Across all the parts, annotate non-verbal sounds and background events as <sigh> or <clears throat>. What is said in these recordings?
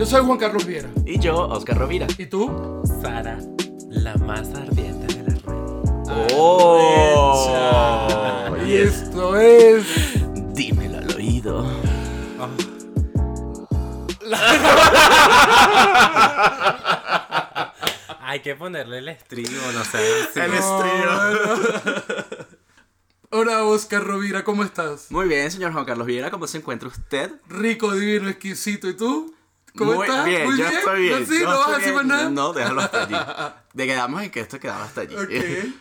Yo soy Juan Carlos Viera. Y yo, Oscar Rovira. ¿Y tú? Sara, la más ardiente de la red. ¡Oh! Y esto es. Dímelo al oído. <laughs> Hay que ponerle el estribo, no sé. sí. El estribo. Hola, Oscar Rovira, ¿cómo estás? Muy bien, señor Juan Carlos Viera, ¿cómo se encuentra usted? Rico, divino, exquisito. ¿Y tú? ¿Cómo Muy estás? bien, Muy yo estoy bien. ¿No, sí? yo ¿No vas a decir más bien. nada? No, déjalo hasta allí. <laughs> De quedamos en que esto quedaba hasta allí. <laughs>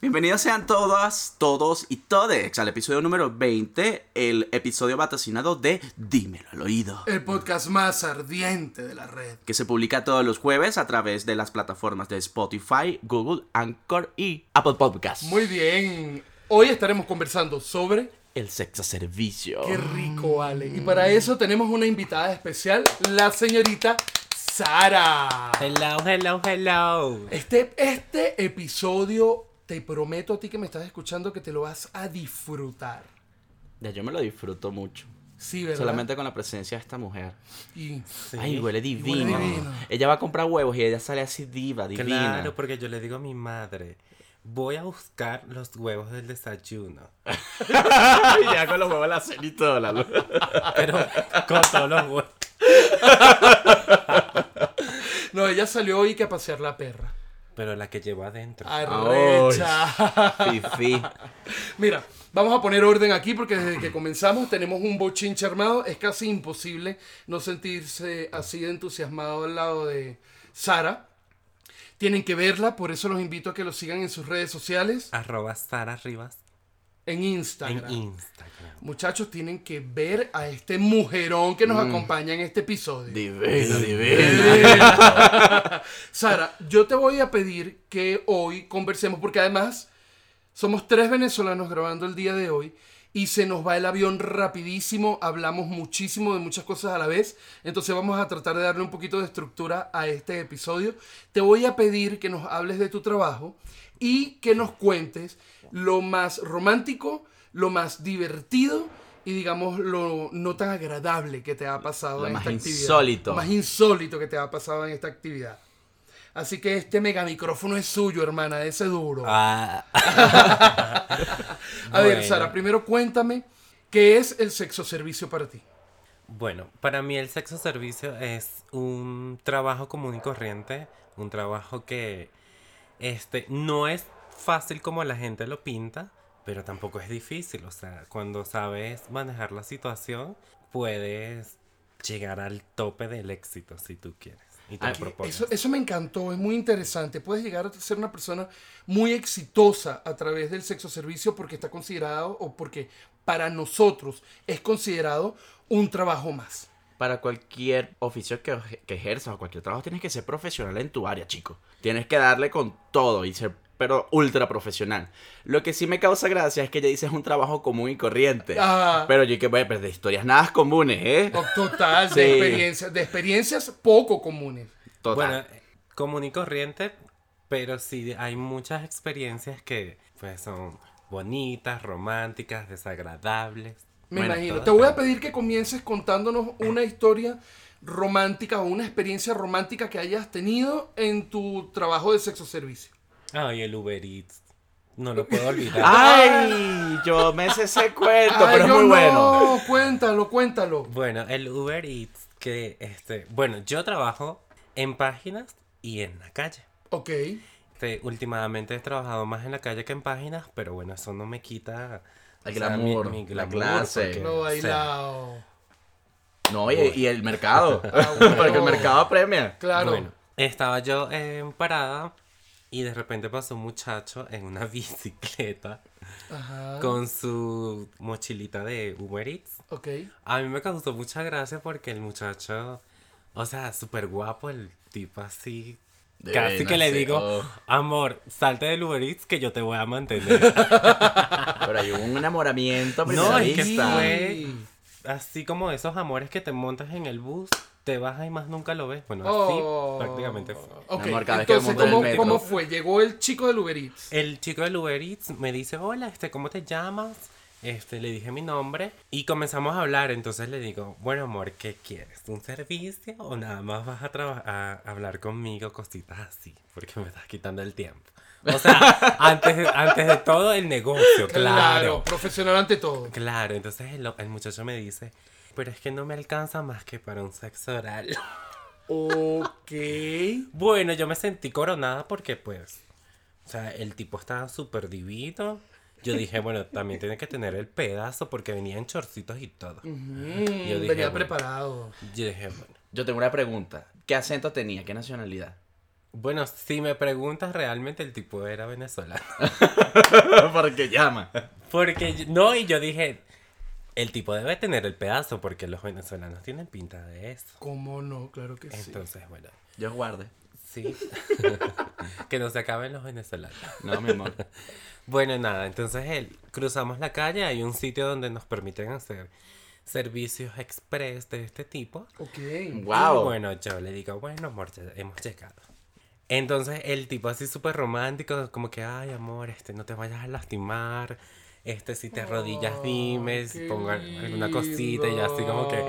Bienvenidos sean todas, todos y todes al episodio número 20, el episodio vaticinado de Dímelo al oído. El podcast más ardiente de la red. que se publica todos los jueves a través de las plataformas de Spotify, Google, Anchor y Apple Podcasts. Muy bien. Hoy estaremos conversando sobre. El sexo servicio. Qué rico, Ale. Y para eso tenemos una invitada especial, la señorita Sara. Hello, hello, hello. Este, este episodio, te prometo a ti que me estás escuchando que te lo vas a disfrutar. Ya yo me lo disfruto mucho. Sí, ¿verdad? Solamente con la presencia de esta mujer. Y Ay, huele divino. divino. Ella va a comprar huevos y ella sale así diva, divina. Claro, porque yo le digo a mi madre, voy a buscar los huevos del desayuno. y <laughs> ya con los huevos la cena y todo. la luz. Pero con todos los huevos. No, ella salió hoy que a pasear la perra. Pero la que llevo adentro. Arrecha. Fifi. Mira, vamos a poner orden aquí porque desde que comenzamos tenemos un bochinche armado. Es casi imposible no sentirse así de entusiasmado al lado de Sara. Tienen que verla, por eso los invito a que lo sigan en sus redes sociales, Arroba Sara Rivas en en Instagram. Instagram. Muchachos, tienen que ver a este mujerón que nos acompaña en este episodio. Divino, divino. <laughs> Sara, yo te voy a pedir que hoy conversemos, porque además somos tres venezolanos grabando el día de hoy y se nos va el avión rapidísimo, hablamos muchísimo de muchas cosas a la vez, entonces vamos a tratar de darle un poquito de estructura a este episodio. Te voy a pedir que nos hables de tu trabajo y que nos cuentes lo más romántico, lo más divertido y digamos lo no tan agradable que te ha pasado Lo en más esta actividad. insólito. Lo más insólito que te ha pasado en esta actividad. Así que este mega micrófono es suyo, hermana, ese duro. Ah, <laughs> a ver. Sara, primero cuéntame qué es el sexo servicio para ti. Bueno, para mí el sexo servicio es un trabajo común y corriente, un trabajo que este no es fácil como la gente lo pinta, pero tampoco es difícil, o sea, cuando sabes manejar la situación, puedes llegar al tope del éxito si tú quieres y te Ah, lo. Eso, eso me encantó, es muy interesante. Puedes llegar a ser una persona muy exitosa a través del sexo servicio porque está considerado o porque para nosotros es considerado un trabajo más. Para cualquier oficio que, que ejerzas o cualquier trabajo tienes que ser profesional en tu área, chico. Tienes que darle con todo y ser, pero ultra profesional. Lo que sí me causa gracia es que ella dice es un trabajo común y corriente. Ah. Pero yo que voy a perder historias nada comunes, ¿eh? O Total, de, Sí. experiencias, de experiencias poco comunes. Total. Bueno, eh, común y corriente, pero sí hay muchas experiencias que pues son bonitas, románticas, desagradables. Me Bueno, imagino. Te voy a pedir que comiences contándonos una historia romántica o una experiencia romántica que hayas tenido en tu trabajo de sexo servicio. Ay, el Uber Eats. No lo puedo <laughs> olvidar. ¡Ay! Yo me sé ese cuento, Ay, pero es muy no, bueno. cuéntalo, cuéntalo. Bueno, el Uber Eats, que este, bueno, yo trabajo en páginas y en la calle. Ok. Este, últimamente he trabajado más en la calle que en páginas, pero bueno, eso no me quita El o sea, glamour, la clase. porque, Lo o sea, bailado. No, y, y el mercado. bueno. <laughs> Porque el mercado premia. Claro. Bueno, estaba yo en parada y de repente pasó un muchacho en una <laughs> bicicleta Ajá. con su mochilita de Uber Eats. Ok. A mí me causó mucha gracia porque el muchacho, o sea, súper guapo, el tipo así. De Casi que le digo, oh. amor, salte del Uber Eats que yo te voy a mantener. <laughs> Pero hay un enamoramiento No, es que fue así como esos amores que te montas en el bus, te bajas y más nunca lo ves. Bueno, Oh. así prácticamente fue. Ok, Mi amor, entonces, en ¿cómo, cómo fue? Llegó el chico del Uber Eats. El chico del Uber Eats me dice, hola, este, ¿cómo te llamas? Este, le dije mi nombre y comenzamos a hablar. Entonces le digo, bueno, amor, ¿qué quieres? ¿Un servicio o nada más vas a, a hablar conmigo cositas así? Porque me estás quitando el tiempo. O sea, <laughs> antes, de- antes de todo el negocio, claro. profesional ante todo. Claro, entonces el, el muchacho me dice, pero es que no me alcanza más que para un sexo oral. <laughs> Ok. Bueno, yo me sentí coronada porque pues, o sea, el tipo estaba súper divino. Yo dije, bueno, también tiene que tener el pedazo porque venía en chorcitos y todo. Yo dije, venía bueno. preparado. Yo dije, bueno. Yo tengo una pregunta. ¿Qué acento tenía? ¿Qué nacionalidad? Bueno, si me preguntas, realmente el tipo era venezolano. <laughs> Porque llama. Porque, no, y yo dije, el tipo debe tener el pedazo porque los venezolanos tienen pinta de eso. ¿Cómo no? Claro que sí. Entonces, bueno, Yo guarde. sí. <laughs> que no se acaben los venezolanos. No, mi amor. <laughs> Bueno, nada, entonces él, cruzamos la calle, hay un sitio donde nos permiten hacer servicios express de este tipo. Ok. Wow. Y bueno, yo le digo, bueno, amor, ya hemos llegado. Entonces el tipo así súper romántico, como que, ay, amor, este, no te vayas a lastimar. Este, si te arrodillas, dime, Ay, si pongo alguna cosita y así como que,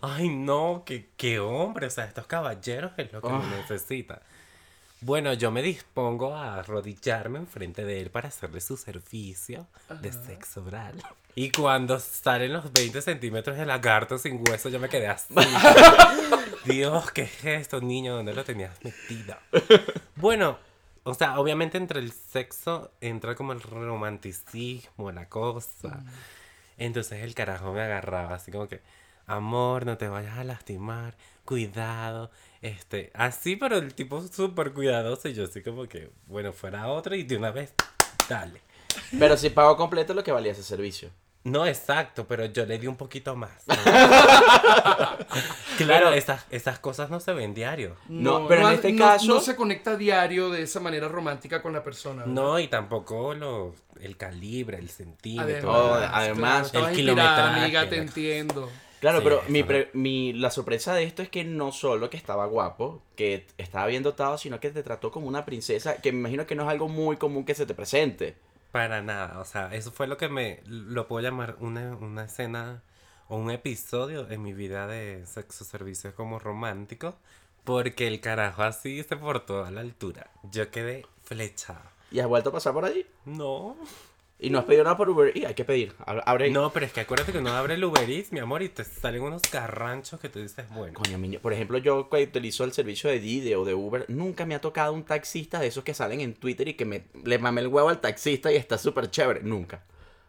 ay, no, qué, qué hombre, o sea, estos caballeros es lo que Ah. necesita. Bueno, yo me dispongo a arrodillarme enfrente de él para hacerle su servicio de sexo oral. Y cuando salen los 20 centímetros de lagarto sin hueso, yo me quedé así. <laughs> Dios, ¿qué es esto, niño? ¿Dónde lo tenías metido? Bueno, o sea, obviamente entre el sexo entra como el romanticismo, la cosa. Entonces el carajo me agarraba así como que, amor, no te vayas a lastimar, cuidado, este, así, pero el tipo súper cuidadoso y yo así como que, bueno, fuera otro y de una vez, dale. Pero si pago completo lo que valía ese servicio. No, exacto, pero yo le di un poquito más. ¿no? <laughs> claro, esas, esas cosas no se ven diario. No, pero en este no- caso- No se conecta diario de esa manera romántica con la persona. ¿verdad? No, y tampoco lo, el calibre, el centímetro. Además, además, claro, el kilometraje, amiga, te entiendo. Claro, Sí, pero mi, pre- mi- la sorpresa de esto es que no solo que estaba guapo, que estaba bien dotado, sino que te trató como una princesa, que me imagino que no es algo muy común que se te presente. Para nada, o sea, eso fue lo que me, lo puedo llamar una, una escena o un episodio en mi vida de sexo servicios como romántico, porque el carajo así se portó a la altura. Yo quedé flechado. ¿Y has vuelto a pasar por allí? No. Y no has pedido nada por Uber y hay que pedir. Ab- Abre. No, pero es que acuérdate que uno abre el Uber Eats, mi amor, y te salen unos carranchos que tú dices, bueno. Coño, miño. Por ejemplo, yo que utilizo el servicio de Didi o de Uber, nunca me ha tocado un taxista de esos que salen en Twitter y que me le mame el huevo al taxista y está súper chévere. Nunca.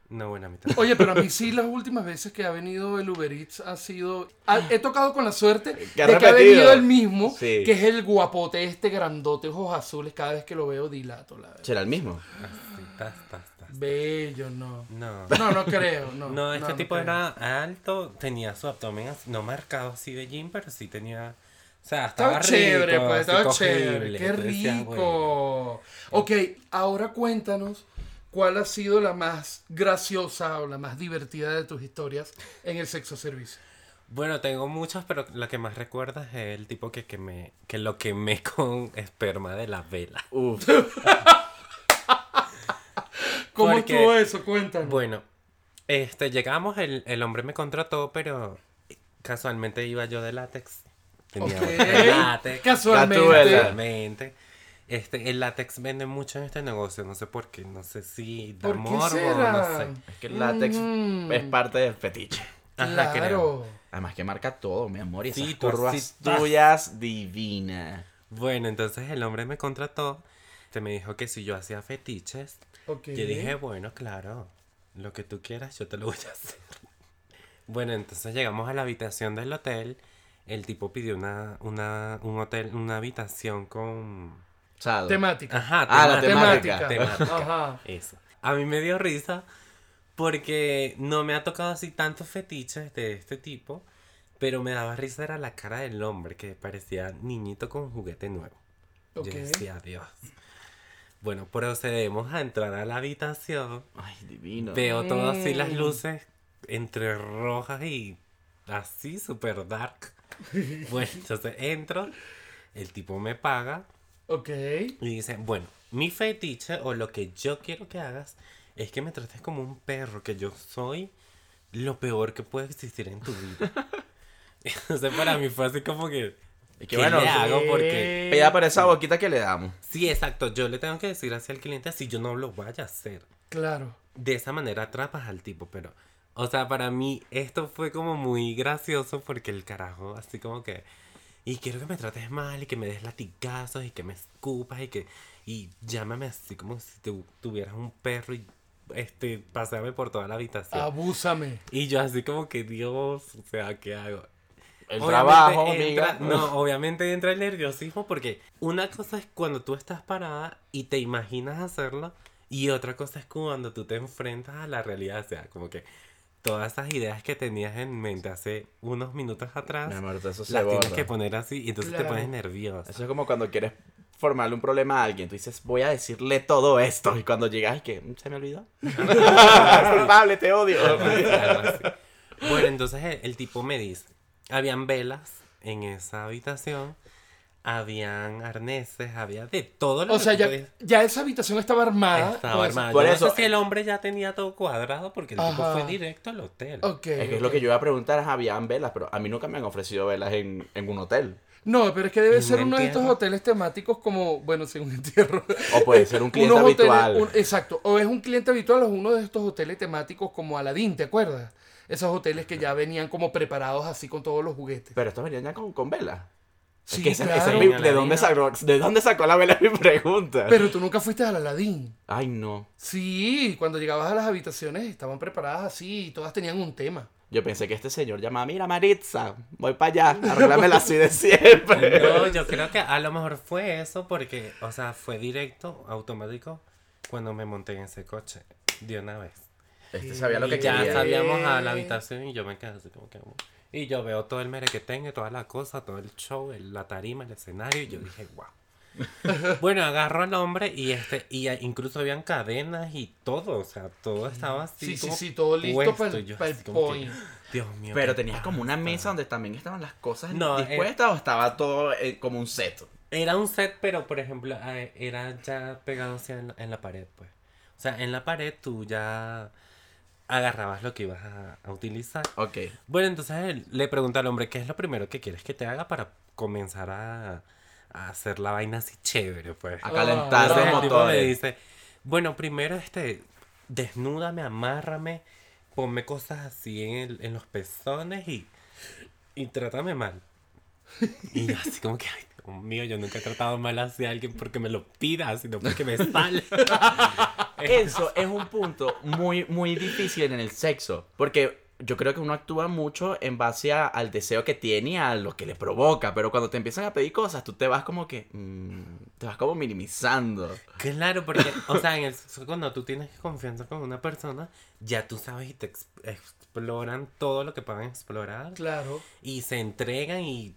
No, bueno, a mí tampoco. Oye, pero a mí sí las últimas veces que ha venido el Uber Eats ha sido... ha- he tocado con la suerte de Que que ha venido el mismo, Sí. que es el guapote este grandote, ojos azules. Cada vez que lo veo dilato, la verdad. ¿Será el mismo? Así, tas, tas, Bello, no. No. No, no creo, no. <laughs> No, este tipo era alto, tenía su abdomen así- no marcado así de gym, pero sí tenía. O sea, estaba, Estaba chévere, rico, pues, estaba cogible. chévere. Qué Tú decías, bueno. rico. Ok, ahora cuéntanos cuál ha sido la más graciosa o la más divertida de tus historias en el sexo servicio. Bueno, tengo muchos, pero lo que más recuerdas es el tipo que, que me que lo quemé <laughs> con esperma de la vela. Uf. <laughs> ¿Cómo Porque- estuvo eso? Cuéntanos. Bueno, este llegamos, el, el hombre me contrató, pero casualmente iba yo de látex. Tenía Ok. látex. Casualmente. Casualmente. Este, el látex vende mucho en este negocio, no sé por qué, no sé si da ¿Por qué morbo, será? no sé. Es que el látex Mm. es parte del fetiche. Ajá, creo. Claro. Además que marca todo, mi amor. Y esas Sí, tú curvas ¡tas! tuyas divinas. Bueno, entonces el hombre me contrató, te me dijo que si yo hacía fetiches, Ok. yo dije, bueno, claro, lo que tú quieras yo te lo voy a <laughs> hacer. Bueno, entonces llegamos a la habitación del hotel, el tipo pidió una, una, un hotel, una habitación con... Sado. Temática. Ajá, Ah, la Temática. <laughs> temática. Ajá. Eso. A mí me dio risa porque no me ha tocado así tantos fetiches de este tipo, pero me daba risa era la cara del hombre que parecía niñito con juguete nuevo. Ok. Yo decía, Dios. Bueno, procedemos a entrar a la habitación. Ay, divino. Veo todas así las luces entre rojas y así, super dark. <laughs> Bueno, entonces entro, el tipo me paga Ok. y dice, bueno, mi fetiche o lo que yo quiero que hagas es que me trates como un perro, que yo soy lo peor que puede existir en tu vida. <laughs> Entonces para mí fue así como que... Y que ¿qué bueno, le hago? Porque... Pida por esa boquita que le damos. Sí, exacto. Yo le tengo que decir así al cliente si yo no lo vaya a hacer. Claro. De esa manera atrapas al tipo, pero... O sea, para mí esto fue como muy gracioso porque el carajo, así como que... Y quiero que me trates mal y que me des latigazos y que me escupas y que... Y llámame así como si tu- tuvieras un perro y... Este, paseame por toda la habitación. Abúsame. Y yo así como que, Dios, o sea, ¿qué hago? El Obviamente trabajo, entra- amiga. No, obviamente entra el nerviosismo porque una cosa es cuando tú estás parada y te imaginas hacerlo y otra cosa es cuando tú te enfrentas a la realidad, o sea, como que todas esas ideas que tenías en mente hace unos minutos atrás Mi amor, eso se las tienes borra. que poner así y entonces Claro. te pones nervioso. Eso es como cuando quieres formarle un problema a alguien. Tú dices, voy a decirle todo esto. Y cuando llegas, que se me olvidó. <laughs> <laughs> es culpable, te odio. Bueno, entonces el, el tipo me dice, habían velas en esa habitación, habían arneses, había de todo lo O que sea, ya, podías- ya esa habitación estaba armada. Estaba con armada. Por Yo eso- no sé si el hombre ya tenía todo cuadrado porque el tipo Ajá. fue directo al hotel. Ok. Es que es lo que yo iba a preguntar, es, habían velas, pero a mí nunca me han ofrecido velas en, en un hotel. No, pero es que debe ¿En ser un uno de estos entierro? hoteles temáticos como, bueno, sin un entierro. O puede ser un <laughs> cliente Unos hoteles- habitual. un- exacto. O es un cliente habitual o es uno de estos hoteles temáticos como Aladdin, ¿te acuerdas? Esos hoteles que ya venían como preparados así con todos los juguetes. Pero estos venían ya con, con velas. Sí, es que es mi- ¿de, dónde sacó, ¿De dónde sacó la vela? <laughs> Es mi pregunta. Pero tú nunca fuiste al Aladdin. Ay, no. Sí, cuando llegabas a las habitaciones estaban preparadas así y todas tenían un tema. Yo pensé que este señor llamaba, mira Maritza, voy para allá, <laughs> arréglamela así de siempre. No, yo creo que a lo mejor fue eso porque, o sea, fue directo, automático, cuando me monté en ese coche, de una vez. Este sabía lo que Y ya quería. sabíamos a la habitación y yo me quedé así como que... Y yo veo todo el mere que tengo, toda la cosa, todo el show, el- la tarima, el escenario, y yo dije, wow. <laughs> bueno, agarro al hombre y este, y incluso habían cadenas y todo, o sea, todo estaba así. Sí, sí, como sí, todo listo para el, el como que, point. Dios mío. Pero ¿qué tenías como una mesa donde también estaban las cosas No, eh, dispuestas o estaba todo eh, como un set. Era un set, pero por ejemplo, eh, era ya pegado hacia en, en la pared, pues. O sea, en la pared tú ya agarrabas lo que ibas a, a utilizar. Ok. Bueno, entonces él le pregunta al hombre, ¿qué es lo primero que quieres que te haga para comenzar a, a hacer la vaina así chévere, pues? A Ah, calentar los el tipo me dice, bueno, primero este, desnúdame, amárrame, ponme cosas así en, el- en los pezones y, y trátame mal. Y yo así como que, ay, Dios mío, yo nunca he tratado mal hacia alguien porque me lo pida, sino porque me sale. <laughs> Eso es un punto muy, muy difícil en el sexo. Porque yo creo que uno actúa mucho en base a- al deseo que tiene y a lo que le provoca. Pero cuando te empiezan a pedir cosas, tú te vas como que. mm, te vas como minimizando. Claro, porque, o sea, en el sexo, cuando tú tienes confianza con una persona, ya tú sabes y te ex- exploran todo lo que puedan explorar. Claro. Y se entregan y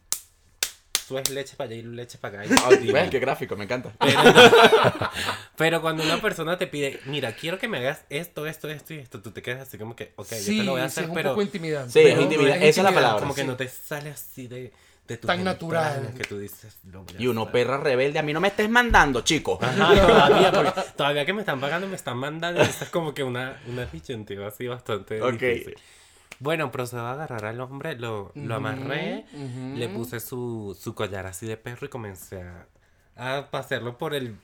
tú es leche para allá y leche para acá. Ay, <laughs> y- ven, qué gráfico, me encanta. <laughs> Pero cuando una persona te pide, mira, quiero que me hagas esto, esto, esto y esto, tú te quedas así como que, ok, sí, yo te lo voy a sí, hacer, es un pero poco intimidante. Sí, es Pero intimidante, esa es la palabra. como que sí. no te sale así de, de tu Tan natural. Que tú dices, a Y uno hacer. perra rebelde, a mí no me estés mandando, chico. Ajá, <laughs> todavía, porque todavía que me están pagando, me están mandando. es como que una, una disyuntiva así bastante Ok. difícil. Bueno, procedo a agarrar al hombre, lo, lo amarré, le puse su, su collar así de perro y comencé a, a pasearlo por el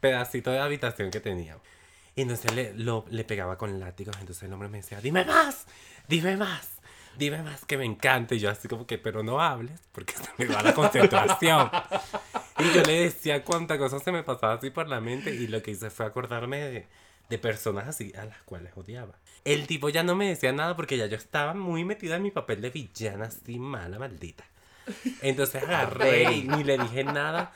pedacito de habitación que tenía. Y entonces le, lo, le pegaba con látigos. Entonces el hombre me decía, dime más, dime más, dime más que me encanta. Y yo así como que, pero no hables porque se me va la concentración. y yo le decía cuánta cosa se me pasaba así por la mente. Y lo que hice fue acordarme de, de personas así a las cuales odiaba. El tipo ya no me decía nada porque ya yo estaba muy metida en mi papel de villana así mala, maldita. Entonces agarré <laughs> y ni le dije nada.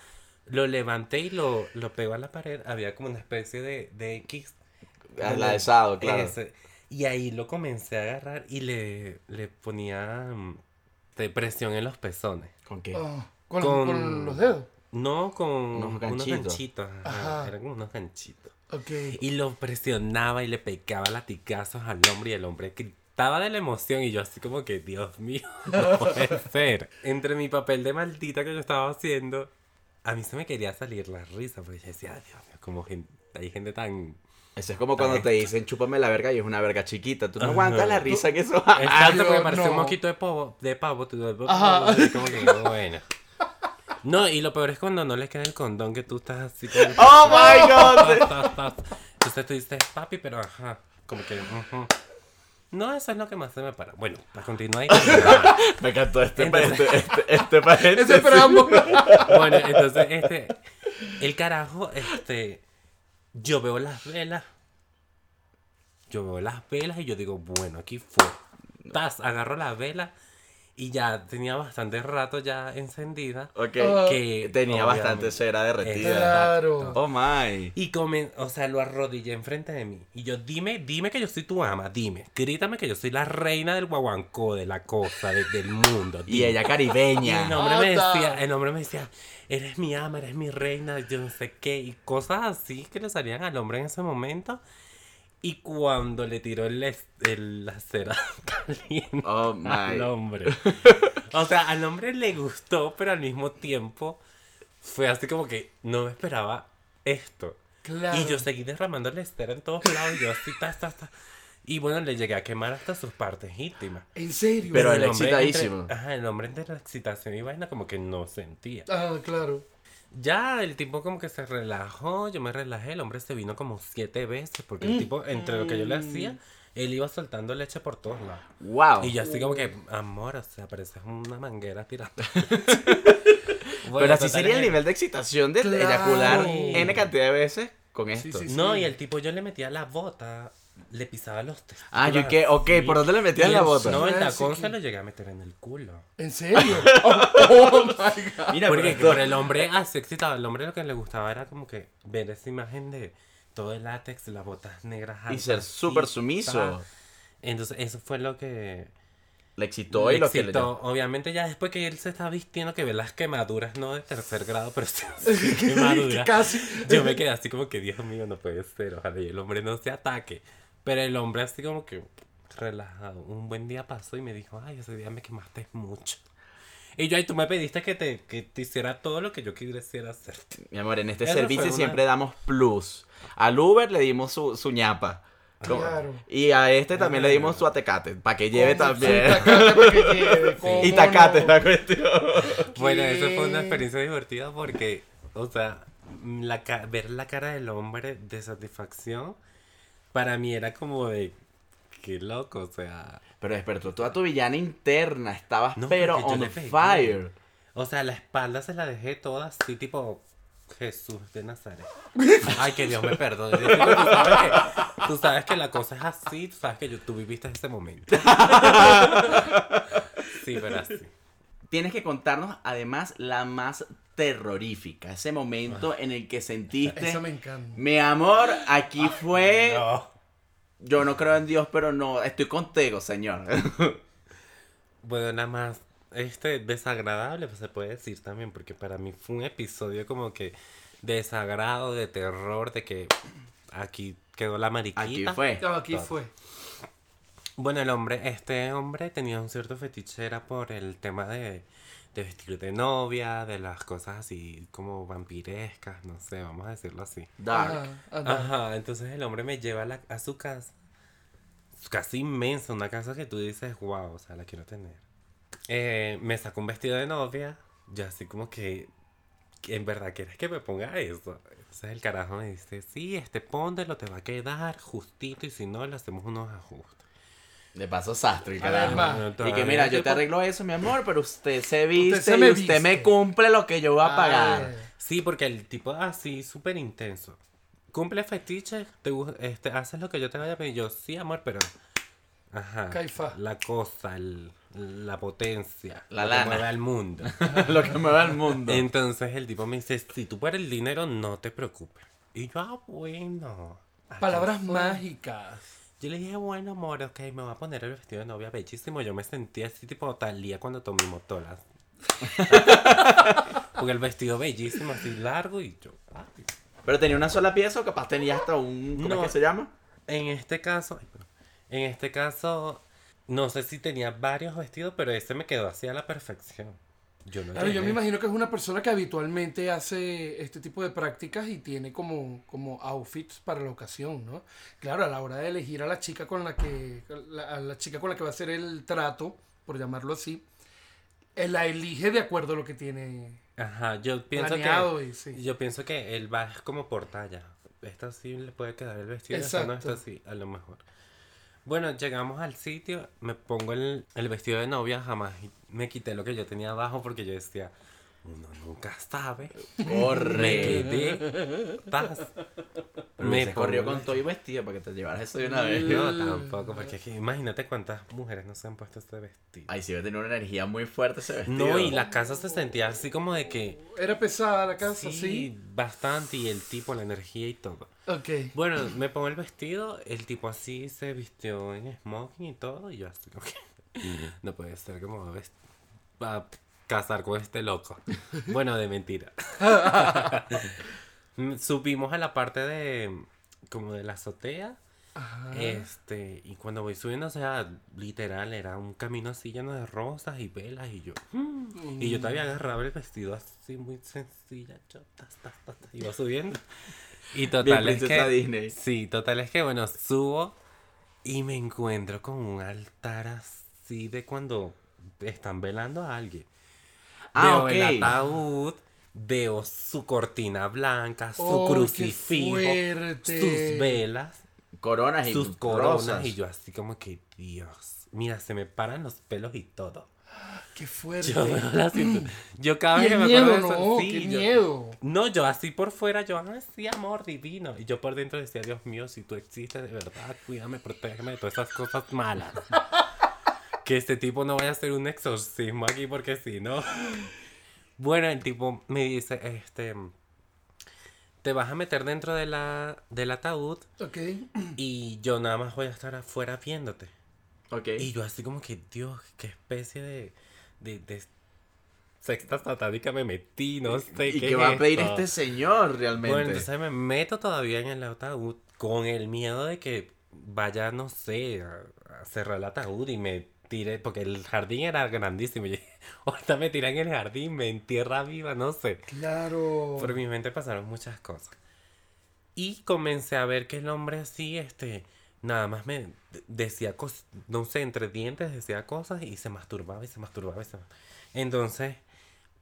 Lo levanté y lo, lo pegó a la pared. Había como una especie de, de X. Ah, La de Sado, claro. Ese. Y ahí lo comencé a agarrar y le, le ponía mm, de presión en los pezones. ¿Con qué? Ah, con, Con- con los dedos. No con Unos unos ganchitos. ganchitos. ajá, Ajá. Eran como unos ganchitos. Ok. Y lo presionaba y le pegaba latigazos al hombre y el hombre gritaba de la emoción y yo así como que, Dios mío, <laughs> no puede <laughs> ser. Entre mi papel de maldita que yo estaba haciendo, a mí se me quería salir la risa porque yo decía, "Ay, Dios mío, como gente, hay gente tan Eso es como cuando te dicen chúpame la verga y es una verga chiquita. Tú no Ajá. aguantas la risa que eso Exacto, yo porque parece un no. moquito de pavo, de pavo, tú Ajá. así como que bueno. No, y lo peor es cuando no le queda el condón que tú estás así con el <laughs> ¡Oh, my <laughs> God! <laughs> Entonces tú dices, papi, pero ajá, como que ujú. No, eso es lo que más se me para. Bueno, para continuar ahí. Me encantó este, Entonces- este, este, este paréntesis. Ese bueno, entonces, este, el carajo, este, yo veo las velas. Yo veo las velas y yo digo, bueno, aquí fue. Tas, agarro la vela y ya tenía bastante rato ya encendida. Ok. Ah. Que Tenía bastante cera derretida. Claro. Oh my. Y comen, o sea, lo arrodillé enfrente de mí. Y yo, dime, dime que yo soy tu ama, dime. Grítame que yo soy la reina del guaguancó, de la cosa, de- del mundo. Y ella Y el caribeña. hombre me decía, el hombre me decía, eres mi ama, eres mi reina, yo no sé qué, y cosas así que le salían al hombre en ese momento. Y cuando le tiró el, el- la cera <laughs> caliente Oh al hombre. O sea, al hombre le gustó, pero al mismo tiempo fue así como que no me esperaba esto. Claro. Y yo seguí derramando la estera en todos lados, y yo así, ta, ta, ta. Y bueno, le llegué a quemar hasta sus partes íntimas. En serio. Pero el hombre excitadísimo. entre- ajá, el hombre entre la excitación y vaina como que no sentía. Ah, claro. Ya el tipo como que se relajó, yo me relajé, el hombre se vino como siete veces, porque el tipo, entre lo que yo le hacía, él iba soltando leche por todos lados. Wow. Y yo así como que, amor, o sea, pareces una manguera tirando. <laughs> <laughs> Pero así sería el nivel de excitación de Claro. eyacular N cantidad de veces con Sí, esto. sí, sí. No, y el tipo yo le metía la bota, le pisaba los testículos. Ah, yo que, ok, ¿por dónde le metías y la bota? No, el tacón se lo llegué a meter en el culo. ¿En serio? <laughs> Oh, oh my God. Mira, Porque, esto- pero el hombre así excitado, el hombre lo que le gustaba era como que ver esa imagen de todo el látex, las botas negras. Y altas, ser súper y sumiso. Entonces eso fue lo que Le excitó le y lo que le excitó. Obviamente ya después que él se está vistiendo, que ve las quemaduras, no de tercer grado, pero sí <laughs> quemaduras. Casi. Yo me quedé así como que, Dios mío, no puede ser, ojalá y el hombre no se ataque. Pero el hombre así como que relajado. Un buen día pasó y me dijo, ay, ese día me quemaste mucho. Y yo, ay, tú me pediste que te, que te hiciera todo lo que yo quisiera hacer. Mi amor, en este Eso servicio una- siempre damos plus. Al Uber le dimos su, su ñapa. Claro. Y a este también le dimos su atecate, para que lleve también. Sí, tacate para que lleve, <laughs> ¿cómo y tacate no? la cuestión. <laughs> Bueno, ¿Qué? eso fue una experiencia divertida porque, o sea, la ca- ver la cara del hombre de satisfacción, para mí era como de, qué loco, o sea... Pero despertó toda tu villana interna, estabas No, pero on fire. O sea, la espalda se la dejé toda así, tipo Jesús de Nazaret. <laughs> Ay, que Dios me perdone. Dios mío, Tú sabes, que, tú sabes que la cosa es así, tú sabes que yo, tú viviste ese momento. <laughs> Sí, pero así. Tienes que contarnos además la más terrorífica, ese momento en el que sentiste, Eso me encanta. mi amor, aquí fue, No. yo no creo en Dios, pero no, estoy contigo, señor. <laughs> Bueno, nada más, este desagradable, pues se puede decir también, porque para mí fue un episodio como que de desagrado, de terror, de que aquí quedó la mariquita. Aquí fue. No, aquí Todo. fue. Bueno, el hombre, este hombre tenía un cierto fetiche, era por el tema de, de vestir de novia, de las cosas así como vampirescas, no sé, vamos a decirlo así. Dark. Ajá, entonces el hombre me lleva a, la- a su casa, casi inmensa, una casa que tú dices, wow, o sea, la quiero tener. Eh, me sacó un vestido de novia, yo así como que, que ¿en verdad quieres que me ponga eso? Entonces el carajo me dice, sí, este póndelo, te va a quedar justito y si no, le hacemos unos ajustes. De paso sastre, carajo. Y que mira, yo te arreglo eso, mi amor, pero usted se viste se y me usted me cumple lo que yo voy a pagar. Ay, Sí, porque el tipo así, súper intenso. Cumple fetiche, te, este, haces lo que yo te vaya a pedir. Yo, sí, amor, pero... Ajá. Caifa. La cosa, el- la potencia. La lo lana. Que mueve al mundo. <laughs> lo que mueve al mundo. Entonces el tipo me dice, si tú por el dinero, no te preocupes. Y yo, ah, bueno. Palabras fue. mágicas. Yo le dije, bueno, amor, ok, me voy a poner el vestido de novia bellísimo. Yo me sentí así tipo Talía cuando tomé motolas. <laughs> Porque el vestido bellísimo, así largo y yo... ay. Pero tenía una sola pieza o capaz tenía hasta un. ¿Cómo No. es que se llama? En este caso, en este caso, no sé si tenía varios vestidos, pero ese me quedó así a la perfección. Yo no Claro, yo me imagino que es una persona que habitualmente hace este tipo de prácticas y tiene como, como outfits para la ocasión, ¿no? Claro, a la hora de elegir a la chica con la que, la- a la chica con la que va a hacer el trato, por llamarlo así, él la elige de acuerdo a lo que tiene Ajá, yo pienso planeado que. y sí. Yo pienso que él va como por talla. Esta sí le puede quedar el vestido, esta no, esta sí, a lo mejor. Bueno, llegamos al sitio, me pongo el, el vestido de novia, jamás me quité lo que yo tenía abajo porque yo decía, uno nunca sabe. Me Corre. quedé. tas. Me Me corrió con todo y vestido para que te llevaras eso de una vez. No, tampoco, porque que imagínate cuántas mujeres no se han puesto este vestido. Ay, sí, va a tener una energía muy fuerte ese vestido. No, y la casa se sentía así como de que Era pesada la casa, sí, sí. bastante y el tipo, la energía y todo. Ok. Bueno, me pongo el vestido, el tipo así se vistió en smoking y todo, y yo así como que no puede ser como vest- a casar con este loco. <laughs> Bueno, de mentira. <laughs> Mm, Subimos a la parte de como de la azotea. Ajá. Este, y cuando voy subiendo, o sea, literal, era un camino así lleno de rosas y velas, y yo, mm, y yo todavía agarraba el vestido así muy sencilla, yo, tas, tas, tas, tas, iba subiendo. Y <laughs> Bien total es que, Disney. sí, total es que, bueno, subo y me encuentro con un altar así de cuando están velando a alguien. Ah, veo el ok. ataúd, veo su cortina blanca, su ¡Ay, qué crucifijo, sus velas Coronas y sus coronas rosas. y yo así como que Dios mira se me paran los pelos y todo Qué fuerte. yo veo la cintura- <clears throat> yo cada vez que me miedo, acuerdo de eso no, sí, qué yo- miedo. no yo así por fuera yo así amor divino y yo por dentro decía Dios mío si tú existes de verdad cuídame protégeme de todas esas cosas malas <laughs> que este tipo no vaya a hacer un exorcismo aquí porque si no bueno el tipo me dice este te vas a meter dentro de la del ataúd Ok. y yo nada más voy a estar afuera viéndote. Ok. Y yo así como que, Dios, qué especie de, de, de sexta satánica me metí, no sé ¿Y qué qué va a pedir esto. este señor realmente? Bueno, entonces me meto todavía en el ataúd con el miedo de que vaya, no sé, a, a cerrar el ataúd y me tire, porque el jardín era grandísimo. Y <laughs> ahorita me tiran en el jardín, me entierra viva, no sé. Claro. Por mi mente pasaron muchas cosas. Y comencé a ver que el hombre así, este, nada más me de- decía cosas, no sé, entre dientes decía cosas y se masturbaba y se masturbaba y se ma- Entonces,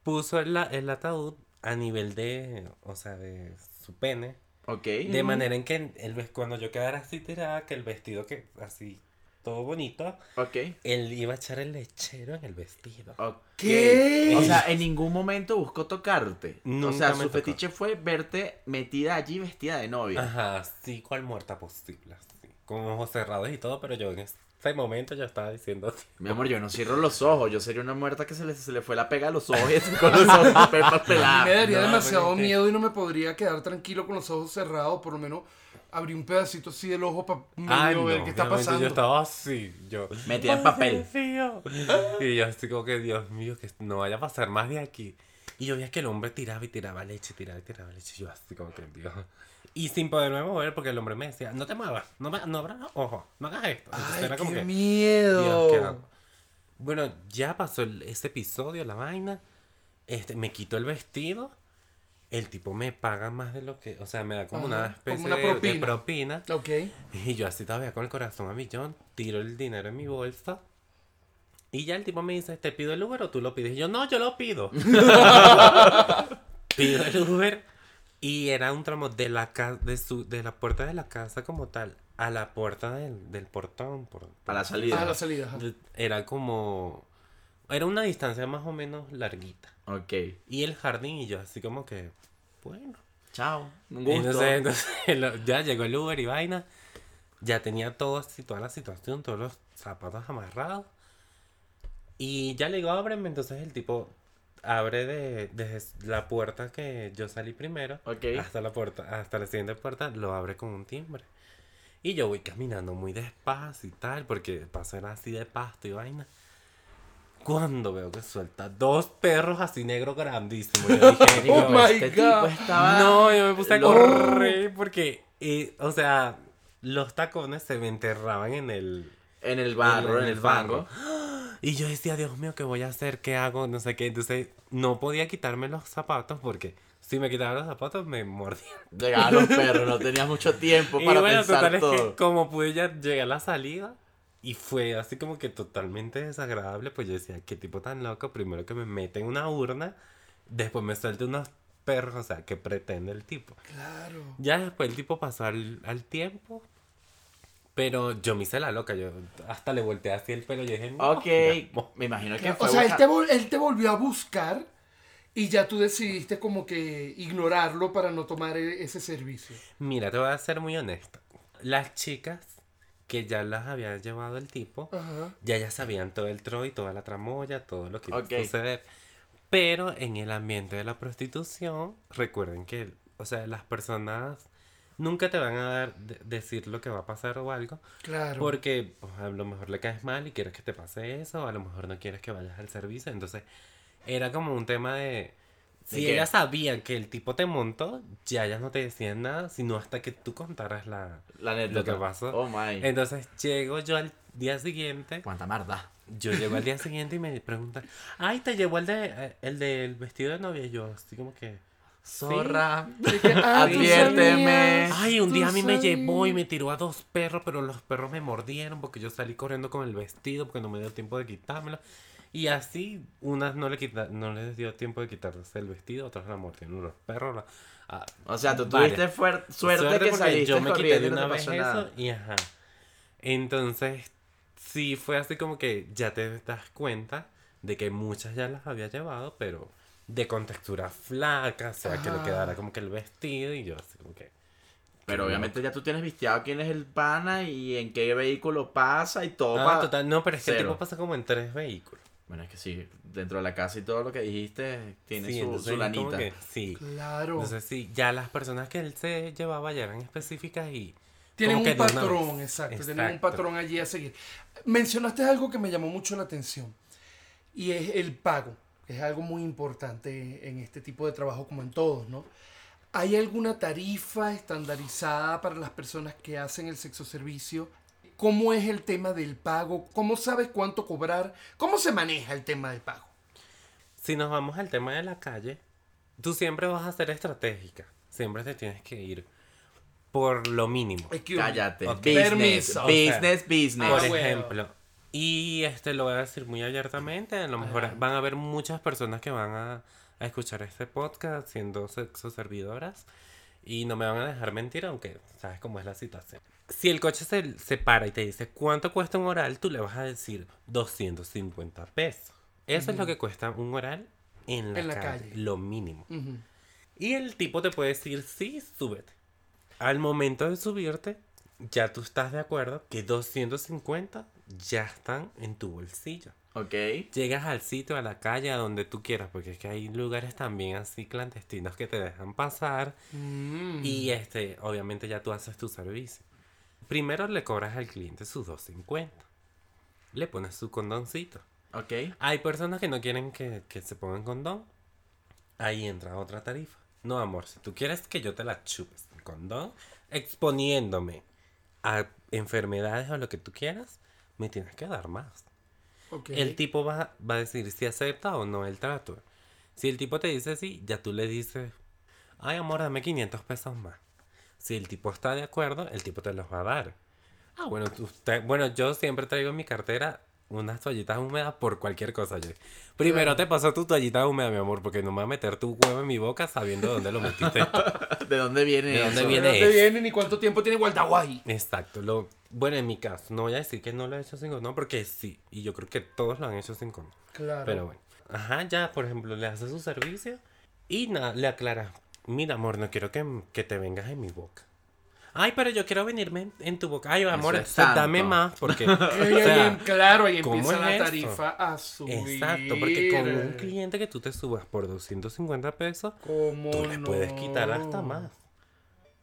puso el, el ataúd a nivel de, o sea, de su pene. Ok. De manera en que el, cuando yo quedara así tirada, que el vestido que, así, todo bonito, Ok. él iba a echar el lechero en el vestido. Ok. ¿Qué? O sea, en ningún momento buscó tocarte. o Nunca sea, me su tocó. fetiche fue verte metida allí vestida de novia. Ajá, así cual muerta posible, así, con ojos cerrados y todo, pero yo en ese momento yo estaba diciendo así. Mi amor, yo no cierro los ojos. Yo sería una muerta que se le, se le fue la pega a los ojos y con los ojos <laughs> A mí me daría no, demasiado miedo y no me podría quedar tranquilo con los ojos cerrados, por lo menos abrir un pedacito así del ojo para ver no, qué está pasando. Yo estaba así, yo. Metida en "Ay, papel". Dios mío". <laughs> Y yo así como que, Dios mío, que no vaya a pasar más de aquí. Y yo veía que el hombre tiraba y tiraba leche, tiraba y tiraba leche. Y yo así como que, Dios. Y sin poderme mover porque el hombre me decía, no te muevas, no, me- no abras los ojos, no hagas esto. Entonces Ay, era como qué que, miedo. Dios. Bueno, ya pasó el- ese episodio, la vaina. Este, me quito el vestido. El tipo me paga más de lo que. O sea, me da como una especie como una de- de propina. propina. Ok. Y yo así todavía con el corazón a millón, tiro el dinero en mi bolsa. Y ya el tipo me dice, ¿te pido el Uber o tú lo pides? Y yo, no, yo lo pido. <laughs> pido el Uber. Y era un tramo de la, ca- de, su, de la puerta de la casa como tal a la puerta del, del portón. Por, A la salida. Ah, la salida. ajá. Era como... Era una distancia más o menos larguita. Ok. Y el jardín y yo así como que, bueno. Chao. Un gusto. Entonces, entonces, <laughs> lo- ya llegó el Uber y vaina. Ya tenía todo así, toda la situación, todos los zapatos amarrados. Y ya le digo, ábreme. Entonces el tipo abre de, desde la puerta que yo salí primero hasta la puerta, hasta la siguiente puerta, lo abre con un timbre. Y yo voy caminando muy despacio y tal, porque el paso era así de pasto y vaina. Cuando veo que suelta dos perros así negros grandísimos. Yo <laughs> dije, Oh my este God. tipo estaba. no, yo me puse a correr porque, eh, o sea, los tacones se me enterraban en el... En el barro, en, el fango. <gasps> Y yo decía, Dios mío, ¿qué voy a hacer? ¿Qué hago? No sé qué. Entonces no podía quitarme los zapatos porque si me quitaba los zapatos me mordían. Llegaban los perros, no <laughs> tenías mucho tiempo Y para bueno, pensar total es que como pude ya llegar a la salida y fue así como que totalmente desagradable, pues yo decía, qué tipo tan loco, primero que me mete en una urna, después me suelte unos perros, o sea, ¿qué pretende el tipo? Claro. Ya después el tipo pasó al, al tiempo, pero yo me hice la loca, yo hasta le volteé así el pelo y dije, no, Ok, me imagino que O fue sea, él te, vol- él te volvió a buscar y ya tú decidiste como que ignorarlo para no tomar e- ese servicio. Mira, te voy a ser muy honesta. Las chicas que ya las había llevado el tipo, Ajá. ya ya sabían todo el tro y toda la tramoya, todo lo que iba a suceder. Pero en el ambiente de la prostitución, recuerden que, o sea, las personas nunca te van a dar, de- decir lo que va a pasar o algo, Claro. porque pues, a lo mejor le caes mal y quieres que te pase eso, o a lo mejor no quieres que vayas al servicio. Entonces, era como un tema de... ¿De Si ellas sabían que el tipo te montó, ya ellas no te decían nada, sino hasta que tú contaras la... la anécdota. lo que pasó. Oh my. Entonces, llego yo al día siguiente Cuánta marda. yo llego al día siguiente y me preguntan, ay, te llevó el de eh, el del vestido de novia. Y yo, así como que, Zorra. Que, ah, Adviérteme. sabías, ay, un día a mí me llevó y me tiró a dos perros, pero los perros me mordieron porque yo salí corriendo con el vestido porque no me dio tiempo de quitármelo. Y así, unas no le quita, no les dio tiempo de quitarse el vestido, otras la mordieron los perros. la- ah, O sea, tú varias. tuviste fuer- suerte, que saliste yo me quité de no una te vez eso y ajá. Entonces, sí fue así como que ya te das cuenta de que muchas ya las había llevado, pero de contextura flaca, o sea, que le quedara como que el vestido y yo así como que... Pero obviamente ya tú tienes visteado quién es el pana y en qué vehículo pasa y todo. Ah, total, no, pero es que el cero. tipo pasa como en tres vehículos. Bueno, es que sí, dentro de la casa y todo lo que dijiste tiene Sí, su, su lanita. que sí. Claro. Entonces sí, ya las personas que él se llevaba ya eran específicas y... Tienen un una patrón, vez. exacto, Tienen un Exacto. patrón allí a seguir. Mencionaste algo que me llamó mucho la atención y es el pago. que Es algo muy importante en este tipo de trabajo como en todos, ¿no? ¿Hay alguna tarifa estandarizada para las personas que hacen el sexo servicio? ¿Cómo es el tema del pago? ¿Cómo sabes cuánto cobrar? ¿Cómo se maneja el tema del pago? Si nos vamos al tema de la calle, tú siempre vas a ser estratégica. Siempre te tienes que ir por lo mínimo. Cállate. Business, Permiso. business, business. Ah, Por bueno. ejemplo. Y este lo voy a decir muy abiertamente. A lo mejor Ajá. van a haber muchas personas que van a, a escuchar este podcast siendo sexo servidoras. Y no me van a dejar mentir, aunque sabes cómo es la situación. Si el coche se, se para y te dice cuánto cuesta un oral, tú le vas a decir 250 pesos. Eso es lo que cuesta un oral en la, En la calle, calle. Lo mínimo. Y el tipo te puede decir, sí, súbete. Al momento de subirte, ya tú estás de acuerdo que 250 ya están en tu bolsillo. Ok. Llegas al sitio, a la calle, a donde tú quieras, porque es que hay lugares también así clandestinos que te dejan pasar. Mm. Y este, obviamente ya tú haces tu servicio. Primero le cobras al cliente sus 250. Le pones su condoncito. Ok. Hay personas que no quieren que, que se pongan condón. Ahí entra otra tarifa. No, amor, si tú quieres que yo te la chupes el condón, exponiéndome a enfermedades o lo que tú quieras, me tienes que dar más. Ok. El tipo va, va a decir si acepta o no el trato. Si el tipo te dice sí, ya tú le dices, ay amor, dame 500 pesos más. Si el tipo está de acuerdo, el tipo te los va a dar. Ah, bueno, tú- usted- bueno, yo siempre traigo en mi cartera unas toallitas húmedas por cualquier cosa. Yo. Primero te pasó tu toallita húmeda, mi amor, porque no me va a meter tu huevo en mi boca sabiendo dónde lo metiste. <laughs> ¿De dónde viene ¿De dónde eso? viene? ¿De dónde es. vienen y cuánto tiempo tiene Gualdaguay? Exacto. Lo, bueno, en mi caso, no voy a decir que no lo he hecho sin condón, porque sí. Y yo creo que todos lo han hecho sin condón. Claro. Pero bueno. Ajá, ya, por ejemplo, le hace su servicio y nada, le aclara. Mira, amor, no quiero que, que te vengas en mi boca. Ay, pero yo quiero venirme en, tu boca. Ay, amor, es pues, dame más porque... <laughs> Y o ahí sea, claro, ¿cómo empieza la esto? tarifa a subir. Exacto, porque con un cliente que tú te subas por 250 pesos, ¿Cómo tú le puedes quitar hasta más.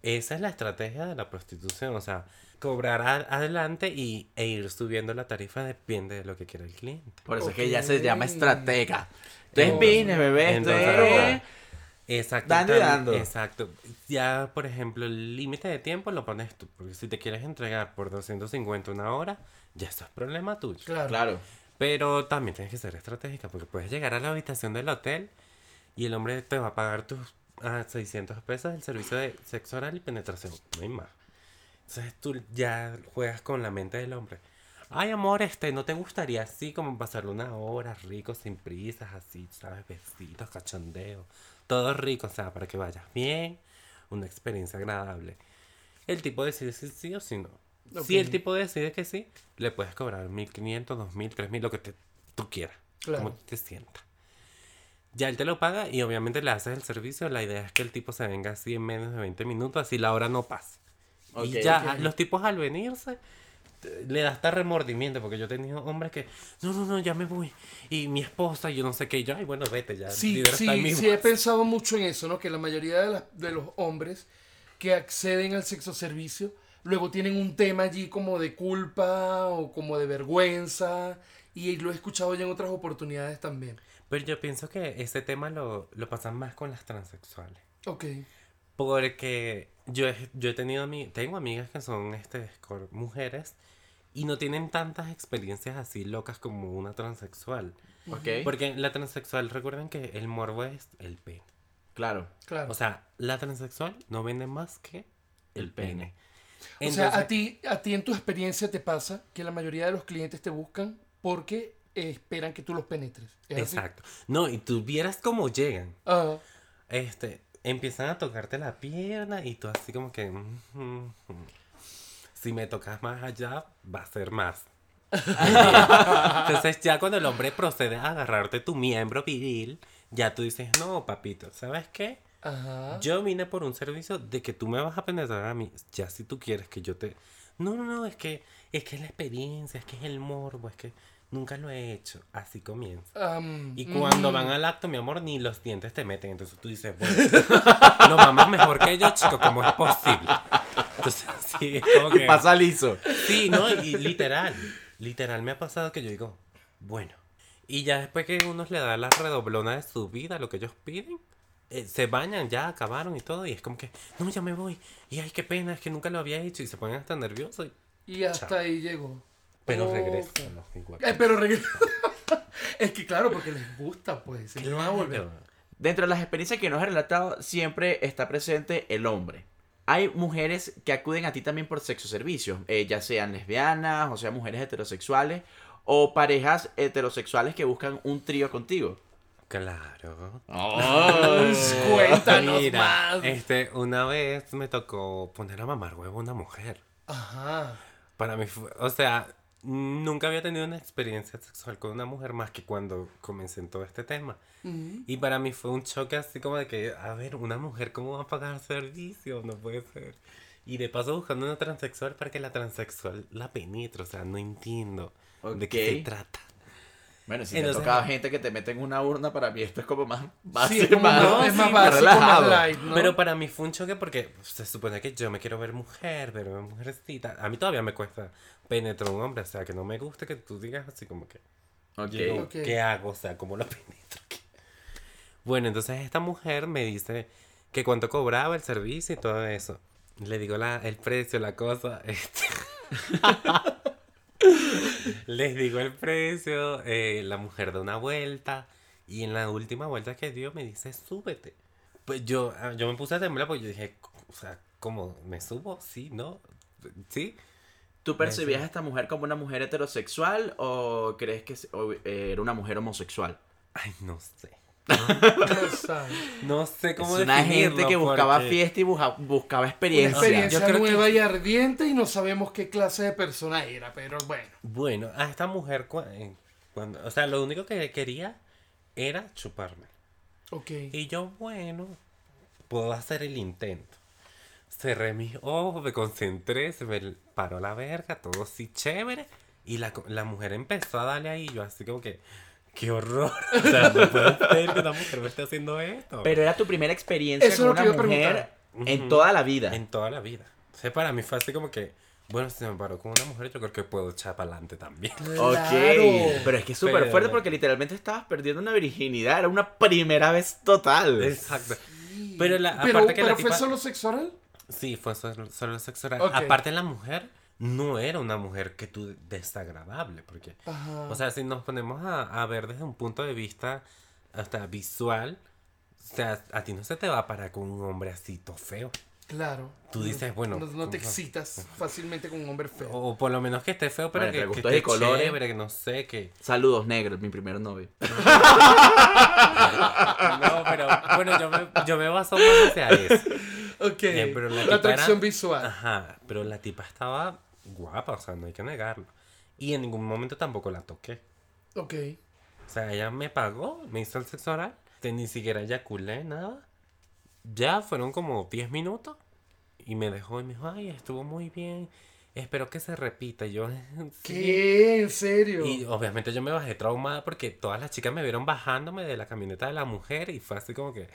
Esa es la estrategia de la prostitución, o sea, cobrar a- adelante y, e ir subiendo la tarifa depende de lo que quiera el cliente. Por eso es que ya se llama estratega. Esto es Oh. business, bebé. Entonces, es... Exacto. Dando y dando. Exacto. Ya, por ejemplo, el límite de tiempo lo pones tú. Porque si te quieres entregar por 250 una hora, ya eso es problema tuyo. Claro. Claro. Pero también tienes que ser estratégica porque puedes llegar a la habitación del hotel y el hombre te va a pagar tus ah, 600 pesos el servicio de sexo oral y penetración. No hay más. Entonces tú ya juegas con la mente del hombre. Ay, amor, este, ¿no te gustaría así como pasarle una hora rico, sin prisas, así, ¿sabes? Besitos, cachondeo. Todo rico, o sea, para que vayas bien, una experiencia agradable. El tipo decide si sí o si no. Si el tipo decide que sí, le puedes cobrar 1500, 2000, 3000, lo que te, tú quieras. Claro. Como te sientas. Ya él te lo paga y obviamente le haces el servicio. La idea es que el tipo se venga así en menos de 20 minutos, así la hora no pasa. Ok, y ya, los tipos al venirse, le da hasta remordimiento, porque yo he tenido hombres que, no, no, no, ya me voy. Y mi esposa, y yo no sé qué, y yo, ay, bueno, vete ya. Sí, sí, sí, he voz". pensado mucho en eso, ¿no? Que la mayoría de, las- de los hombres que acceden al sexo servicio luego tienen un tema allí como de culpa o como de vergüenza y lo he escuchado ya en otras oportunidades también. Pero yo pienso que ese tema lo, lo pasan más con las transexuales. Ok, Porque yo he, yo he tenido tengo amigas que son este, mujeres y no tienen tantas experiencias así locas como una transexual. Ok, Porque la transexual, recuerden que el morbo es el pene. claro. claro. O sea, la transexual no vende más que el, pene. O sea, a ti, a ti en tu experiencia te pasa que la mayoría de los clientes te buscan porque esperan que tú los penetres. ¿Es así? Exacto. No, y tú vieras cómo llegan. Ah, Este, empiezan a tocarte la pierna y tú así como que... mm, mm, mm. Si me tocas más allá, va a ser más. <laughs> Entonces ya cuando el hombre procede a agarrarte tu miembro viril, ya tú dices, no, papito, ¿sabes qué? ajá. Yo vine por un servicio de que tú me vas a penetrar a mí. Ya si tú quieres que yo te... No, no, no, es que es que es la experiencia, es que es el morbo, es que nunca lo he hecho. Así comienza. Am, Y cuando mm, van al acto, mi amor, ni los dientes te meten. Entonces tú dices, bueno, <laughs> lo mamas mejor que yo, chico, ¿cómo es posible? Entonces, <laughs> sí, es como que... Pasa liso. Sí, ¿no? Y literal, literal me ha pasado que yo digo, bueno. Y ya después que uno le da la redoblona de su vida, lo que ellos piden, eh, se bañan, ya acabaron y todo. Y es como que, no, ya me voy. Y ay, qué pena, es que nunca lo había hecho. Y se ponen hasta nerviosos. y- Y hasta Chao. ahí llegó. Pero Ok. regresan, ¿no? Igual. Eh, pero regresa. <laughs> es que claro, porque les gusta, pues. Y no van a volver. Claro. Dentro de las experiencias que nos has relatado, siempre está presente el hombre. Hay mujeres que acuden a ti también por sexo servicios, eh, ya sean lesbianas, o sea, mujeres heterosexuales, o parejas heterosexuales que buscan un trío contigo. Claro. <laughs> Cuéntanos Mira, más. este, una vez me tocó poner a mamar huevo a una mujer. Ajá. Para mí fue, o sea, nunca había tenido una experiencia sexual con una mujer más que cuando comencé en todo este tema. Ujú. Y para mí fue un choque así como de que, a ver, una mujer, ¿cómo va a pagar servicio? No puede ser. Y de paso buscando una transexual para que la transexual la penetre, o sea, no entiendo de qué se trata. Bueno, si Entonces- te toca gente que te mete en una urna, para mí esto es como más básico, más, más, es más sí, básico, más relajado. light, ¿no? Pero para mí fue un choque porque se supone que yo me quiero ver mujer, pero mujercita. A mí todavía me cuesta penetrar a un hombre, o sea, que no me guste que tú digas así como que... Ok. Digo, Ok. ¿Qué hago? O sea, ¿cómo lo <laughs> penetro? ¿Qué? Bueno, entonces esta mujer me dice que cuánto cobraba el servicio y todo eso. Le digo la, el precio, la cosa. <laughs> Este... Les digo el precio, eh, la mujer da una vuelta y en la última vuelta que dio me dice, súbete. Pues yo, ah, yo me puse a temblar porque yo dije, o sea, ¿cómo? ¿Me subo? Sí, ¿no? ¿Sí? ¿Tú percibías a esta mujer como una mujer heterosexual o crees que eh, era una mujer homosexual? Ay, no sé. No sé cómo es una gente que buscaba porque- fiesta y buja- buscaba Una experiencia. experiencia Yo creo que- nueva y ardiente y no sabemos qué clase de persona era, pero bueno. Bueno, a esta mujer, cua- eh, cuando, o sea, lo único que quería era chuparme. Ok. Y yo, bueno, puedo hacer el intento. Cerré mis ojos, me concentré, se me paró la verga, todo así chévere. Y la, la mujer empezó a darle ahí, yo así como que, qué horror. <laughs> O sea, no puede ser que una mujer me esté haciendo esto. Pero era tu primera experiencia Eso con es lo una mujer preguntar. en toda la vida. En toda la vida. O sea, para mí fue así como que, bueno, si se me paró con una mujer, yo creo que puedo echar para adelante también. <laughs> Ok, Claro. pero es que es súper Pero- fuerte porque literalmente estabas perdiendo una virginidad, era una primera vez total. Exacto. Pero la- Pero, aparte que la pero fue tipa- solo sexo oral. Sí, fue solo, solo sexo oral. Ok. Aparte la mujer no era una mujer que tú desagradable, porque, Ajá. o sea, si nos ponemos a, a ver desde un punto de vista hasta visual, o sea, a ti no se te va a parar con un hombre así todo feo. claro. Tú dices, bueno, No, no te excitas <laughs> fácilmente con un hombre feo. O por lo menos que esté feo, pero Bueno, que, que esté colores. chévere, que no sé, que... Saludos negros, mi primer novio. <laughs> No, pero bueno, yo me, yo me baso más hacia eso. Ok. Eh, pero la la atracción era- visual. Ajá, pero la tipa estaba guapa, o sea, no hay que negarlo. Y en ningún momento tampoco la toqué. Ok. O sea, ella me pagó, me hizo el sexo oral, que ni siquiera eyaculé, nada. Ya fueron como 10 minutos y me dejó y me dijo, ay, estuvo muy bien, espero que se repita. Y yo. ¿Qué? ¿En serio? Y obviamente yo me bajé traumada porque todas las chicas me vieron bajándome de la camioneta de la mujer y fue así como que,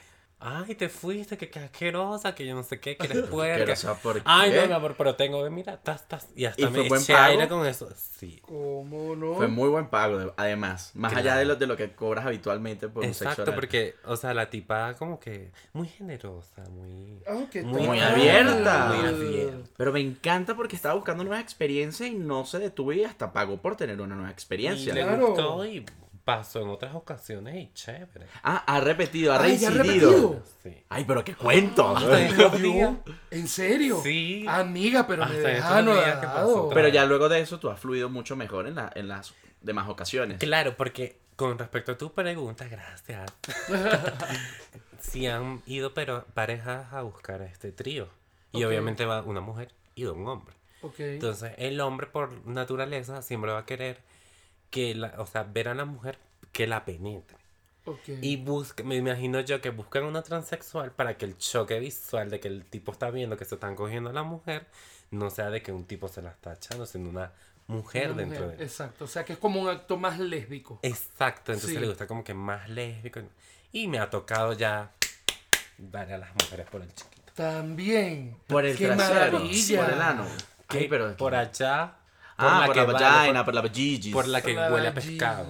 ay, te fuiste, que, que asquerosa, que yo no sé qué, que eres Pero, puerca. o sea, ¿por Ay, qué? no, mi amor, pero tengo, mira, tas, tas. Y hasta ¿Y me fue buen eché pago? aire con eso. Sí. ¿Cómo no? Fue muy buen pago, de- además. Más Claro. allá de lo, de lo que cobras habitualmente por un sexo Exacto, oral. porque, o sea, la tipa como que muy generosa, muy... Ah, ¿qué Muy tal? abierta. Muy abierta. Pero me encanta porque estaba buscando nuevas experiencias y no se detuvo y hasta pagó por tener una nueva Y experiencia. le Claro. gustó y pasó en otras ocasiones y chévere. Ah, ha repetido, ha Ay, ¿ya ha reincidido. repetido? Sí. Ay, pero qué cuento. Hasta en estos días. ¿En serio? Sí. Amiga, pero me Hasta deja estos días que anodado. pasó. Pero ya luego de eso tú has fluido mucho mejor en, la, en las demás ocasiones. Claro, porque con respecto a tu pregunta, gracias. <laughs> si han ido pero parejas a buscar este trío. Y Ok. obviamente va una mujer y un hombre. Ok. Entonces, el hombre por naturaleza siempre va a querer que la, o sea, ver a la mujer que la penetre. ok. Y busca, me imagino yo que buscan una transexual para que el choque visual de que el tipo está viendo que se están cogiendo a la mujer no sea de que un tipo se la está echando, sino una mujer Una dentro mujer, de él. Exacto. O sea, que es como un acto más lésbico. Exacto, entonces Sí. le gusta como que más lésbico. Y me ha tocado ya darle a las mujeres por el chiquito. También. Por el Qué trasero, maravilla. por el ano. Ay, pero por allá, por ah, la por que la vale, vagina, por, por, la vagigis. por la que La huele a vagina. pescado.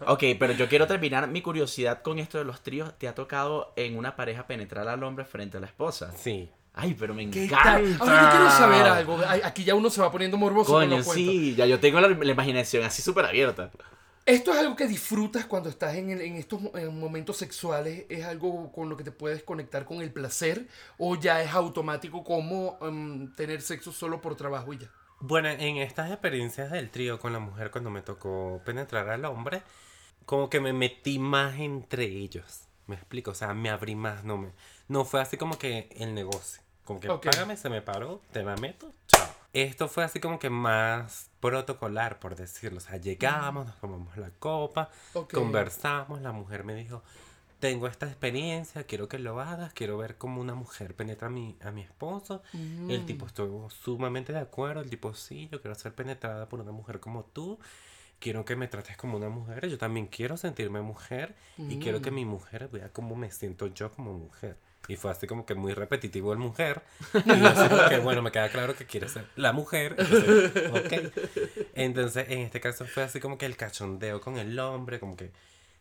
<laughs> Ok, pero yo quiero terminar mi curiosidad con esto de los tríos. ¿Te ha tocado en una pareja penetrar al hombre frente a la esposa? Sí. Ay, pero me ¿Qué encanta. Ahora yo quiero saber algo. Aquí ya uno se va poniendo morboso con Coño, los sí, ya yo tengo la, la imaginación así súper abierta. ¿Esto es algo que disfrutas cuando estás en, estos mo- en momentos sexuales? ¿Es algo con lo que te puedes conectar con el placer? ¿O ya es automático como em, tener sexo solo por trabajo y ya? Bueno, en estas experiencias del trío con la mujer, cuando me tocó penetrar al hombre, como que me metí más entre ellos. ¿Me explico? O sea, me abrí más. No, me, no fue así como que el negocio. Como que Ok. págame, se me paró, te la meto, chao. Esto fue así como que más protocolar, por decirlo. O sea, llegamos, nos tomamos la copa, conversamos, la mujer me dijo, tengo esta experiencia, quiero que lo hagas, quiero ver cómo una mujer penetra a mi, a mi esposo. El tipo estuvo sumamente de acuerdo, el tipo sí, yo quiero ser penetrada por una mujer como tú, quiero que me trates como una mujer, yo también quiero sentirme mujer y quiero que mi mujer vea cómo me siento yo como mujer. Y fue así como que muy repetitivo el mujer. Y yo así como que, bueno, me queda claro que quiere ser la mujer. Entonces, ok. Entonces, en este caso fue así como que el cachondeo con el hombre, como que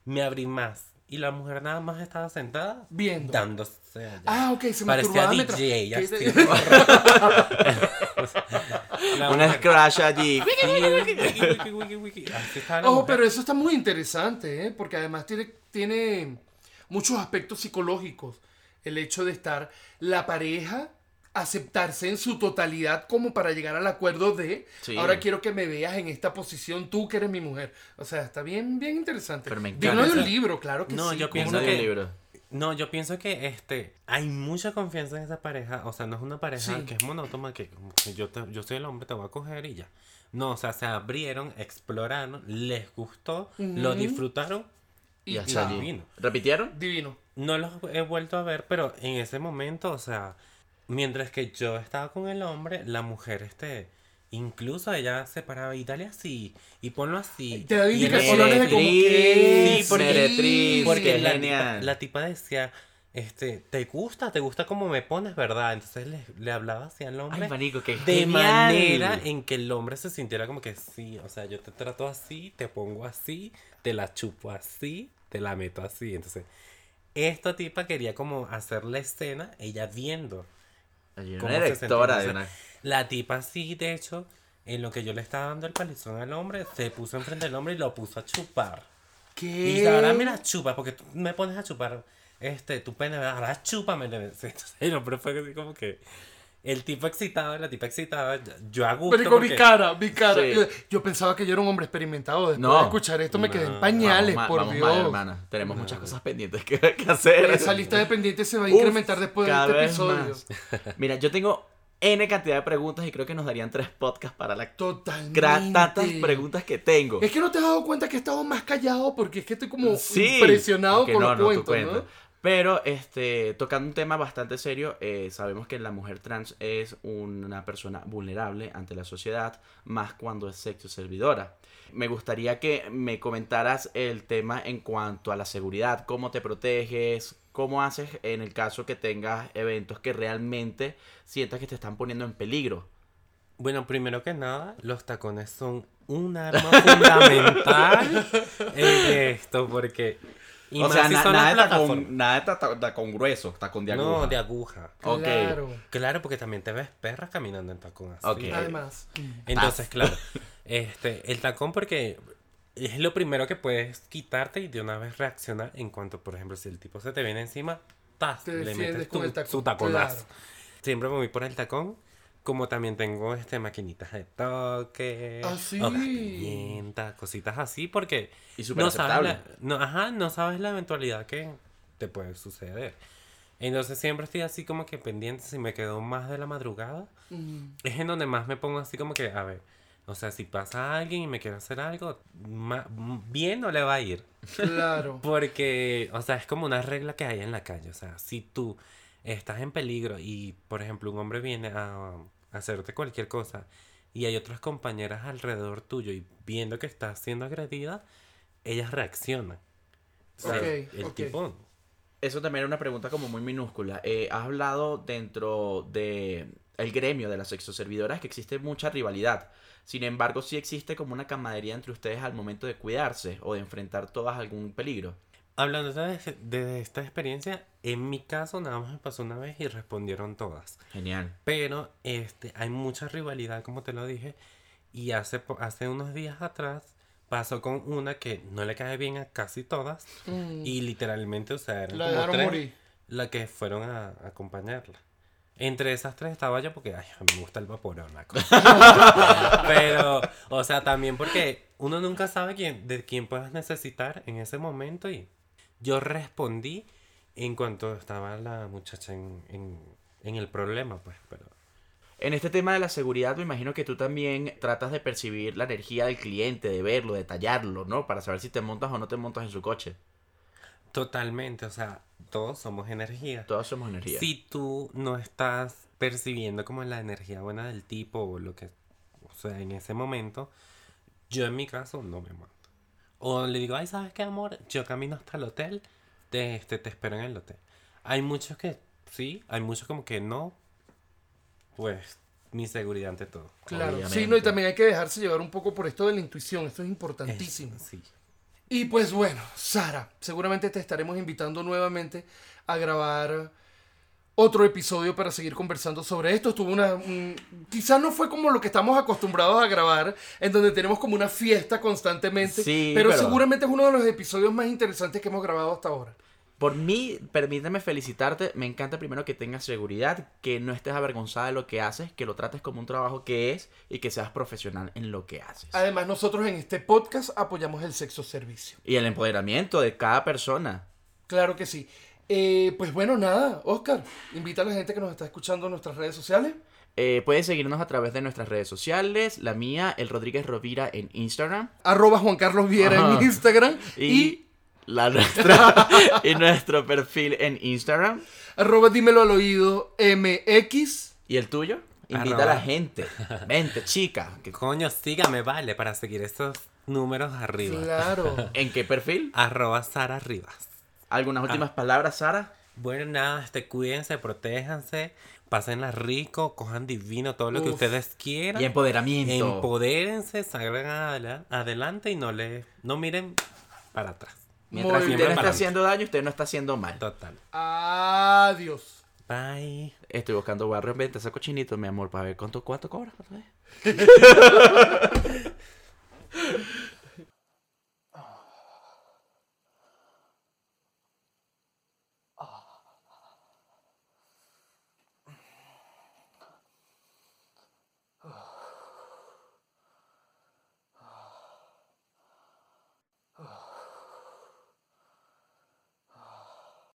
me abrí más. Y la mujer nada más estaba sentada Viendo. dándose allá. Ah, ok, se Parecía mientras- DJ, ¿Qué- así. <laughs> <laughs> Una mujer- scratch allí. Ojo, pero eso está muy interesante, ¿eh? Porque además tiene, tiene muchos aspectos psicológicos. El hecho de estar la pareja, aceptarse en su totalidad como para llegar al acuerdo de, Sí. ahora quiero que me veas en esta posición, tú que eres mi mujer. O sea, está bien, bien interesante. Pero me Digno de un libro, claro que No, sí. yo ¿cómo pienso que- un libro. No, yo pienso que este hay mucha confianza en esa pareja. O sea, no es una pareja Sí. que es monótona, que, yo, te- yo soy el hombre, te voy a coger y ya. No, o sea, se abrieron, exploraron, les gustó, lo Ujú. disfrutaron. Y Y hasta. Divino. ¿Repitieron? Divino. No los he vuelto a ver, pero en ese momento, o sea, mientras que yo estaba con el hombre, la mujer, este, incluso ella se paraba y dale así, y ponlo así. Te da y él indicaciones de así. como que... Sí, porque- Meretriz, Porque la tipa, la tipa decía, este, ¿te gusta? ¿Te gusta cómo me pones, verdad? Entonces le, le hablaba así al hombre. Ay, marico, qué de genial. manera en que el hombre se sintiera como que sí, o sea, yo te trato así, te pongo así, te la chupo así, te la meto así. Entonces, esta tipa quería como hacer la escena, ella viendo. Hay ¿Cómo una directora de una... La tipa sí, de hecho, en lo que yo le estaba dando el palizón al hombre, se puso enfrente del hombre y lo puso a chupar. ¿Qué? Y ahora mira, chupa, porque tú me pones a chupar este, tu pene, ahora chúpame. <laughs> Entonces, el hombre fue así como que el tipo excitado, la tipa excitada, yo a gusto. Pero con mi porque- cara, mi cara. Sí. Yo, yo pensaba que yo era un hombre experimentado. Después No. de escuchar esto me quedé en No. pañales, Vamos por vamos Dios. mal, hermana. Tenemos muchas cosas pendientes que, que hacer. Esa lista de pendientes se va a Uf, incrementar después de este vez episodio. más. Mira, yo tengo N cantidad de preguntas y creo que nos darían tres podcasts para la Totalmente. tantas preguntas que tengo. Es que no te has dado cuenta que he estado más callado porque es que estoy como Sí, impresionado con no, los no, tu cuentos, cuento. ¿no? Pero, este, tocando un tema bastante serio, eh, sabemos que la mujer trans es una persona vulnerable ante la sociedad, más cuando es sexo servidora. Me gustaría que me comentaras el tema en cuanto a la seguridad, cómo te proteges, cómo haces en el caso que tengas eventos que realmente sientas que te están poniendo en peligro. Bueno, primero que nada, los tacones son un arma fundamental <laughs> en esto, porque. Y o sea, si na- son nada, de tacón, plataformas. nada de tacón- tacón grueso, tacón de aguja. No, de aguja. Claro. Claro, porque también te ves perra caminando en tacón así. Además. Entonces, claro, <laughs> este, el tacón porque es lo primero que puedes quitarte y de una vez reaccionar en cuanto, por ejemplo, si el tipo se te viene encima, ¡tas! Te le metes con tu, el tacón, su taconazo. claro. Siempre me voy por el tacón, como también tengo este maquinitas de toque, Ah, sí. hojas pimienta, cositas así, porque Y súper no sabes aceptable. la, no, ajá, no sabes la eventualidad que te puede suceder. Entonces siempre estoy así como que pendiente si me quedo más de la madrugada Mm, es en donde más me pongo así como que, a ver, o sea, si pasa alguien y me quiere hacer algo, bien no le va a ir. Claro. <laughs> Porque, o sea, es como una regla que hay en la calle. O sea, si tú estás en peligro y, por ejemplo, un hombre viene a hacerte cualquier cosa y hay otras compañeras alrededor tuyo y viendo que estás siendo agredida, ellas reaccionan. O sea, Ok, el ok. tipo... Eso también era una pregunta como muy minúscula. Eh, has hablado dentro de el gremio de las sexoservidoras que existe mucha rivalidad. Sin embargo, sí existe como una camaradería entre ustedes al momento de cuidarse o de enfrentar todas algún peligro. Hablando de, de esta experiencia, en mi caso nada más me pasó una vez y respondieron todas. Genial. Pero este, hay mucha rivalidad, como te lo dije. Y hace, hace unos días atrás pasó con una que no le cae bien a casi todas. Mm, Y literalmente, o sea, eran La como tres morir. las que fueron a, a acompañarla. Entre esas tres estaba yo porque, ay, me gusta el vaporón, la cosa. <laughs> Pero, o sea, también porque uno nunca sabe quién, de quién puedas necesitar en ese momento. Y yo respondí en cuanto estaba la muchacha en, en, en el problema, pues, pero... En este tema de la seguridad, me imagino que tú también tratas de percibir la energía del cliente, de verlo, de tallarlo, ¿no? Para saber si te montas o no te montas en su coche. Totalmente, o sea, todos somos energía. Todos somos energía. Si tú no estás percibiendo como la energía buena del tipo o lo que, o sea, en ese momento, yo en mi caso no me monto. O le digo, ay, ¿sabes qué, amor? Yo camino hasta el hotel, te, este, te espero en el hotel. Hay muchos que sí, hay muchos como que no. Pues, mi seguridad ante todo. Claro. Obviamente. Sí, no, y también hay que dejarse llevar un poco por esto de la intuición. Esto es importantísimo. Es- sí. Y pues bueno, Sara, seguramente te estaremos invitando nuevamente a grabar otro episodio para seguir conversando sobre esto. Estuvo una. un- quizás no fue como lo que estamos acostumbrados a grabar, en donde tenemos como una fiesta constantemente. Sí, pero, pero- seguramente es uno de los episodios más interesantes que hemos grabado hasta ahora. Por mí, permíteme felicitarte. Me encanta primero que tengas seguridad, que no estés avergonzada de lo que haces, que lo trates como un trabajo que es y que seas profesional en lo que haces. Además, nosotros en este podcast apoyamos el sexo servicio. Y el empoderamiento de cada persona. Claro que sí. Eh, pues bueno, nada, Oscar, invita a la gente que nos está escuchando en nuestras redes sociales. Eh, puedes seguirnos a través de nuestras redes sociales. La mía, el Rodríguez Rovira en Instagram. Arroba Juan Carlos Viera Ajá. en Instagram. <laughs> Y, y la nuestra <laughs> y nuestro perfil en Instagram. Arroba dímelo al oído MX. ¿Y el tuyo? Invita Arroba. a la gente. Vente, chica. que- Coño, sígame, vale, para seguir estos números arriba. Claro. ¿En qué perfil? Arroba Sara Rivas. ¿Algunas Ah. últimas palabras, Sara? Bueno, nada, este, cuídense, protéjanse, pásenla rico, cojan divino, todo lo que ustedes quieran. Y empoderamiento. Empodérense, salgan adela- adelante y no le, no miren para atrás. Mientras Muy usted bien. no está haciendo daño, usted no está haciendo mal. Total. Adiós. Bye. Estoy buscando, voy a reinventar ese cochinito, mi amor, para ver cuánto, cuánto cobra. ¿Cuánto es? <laughs>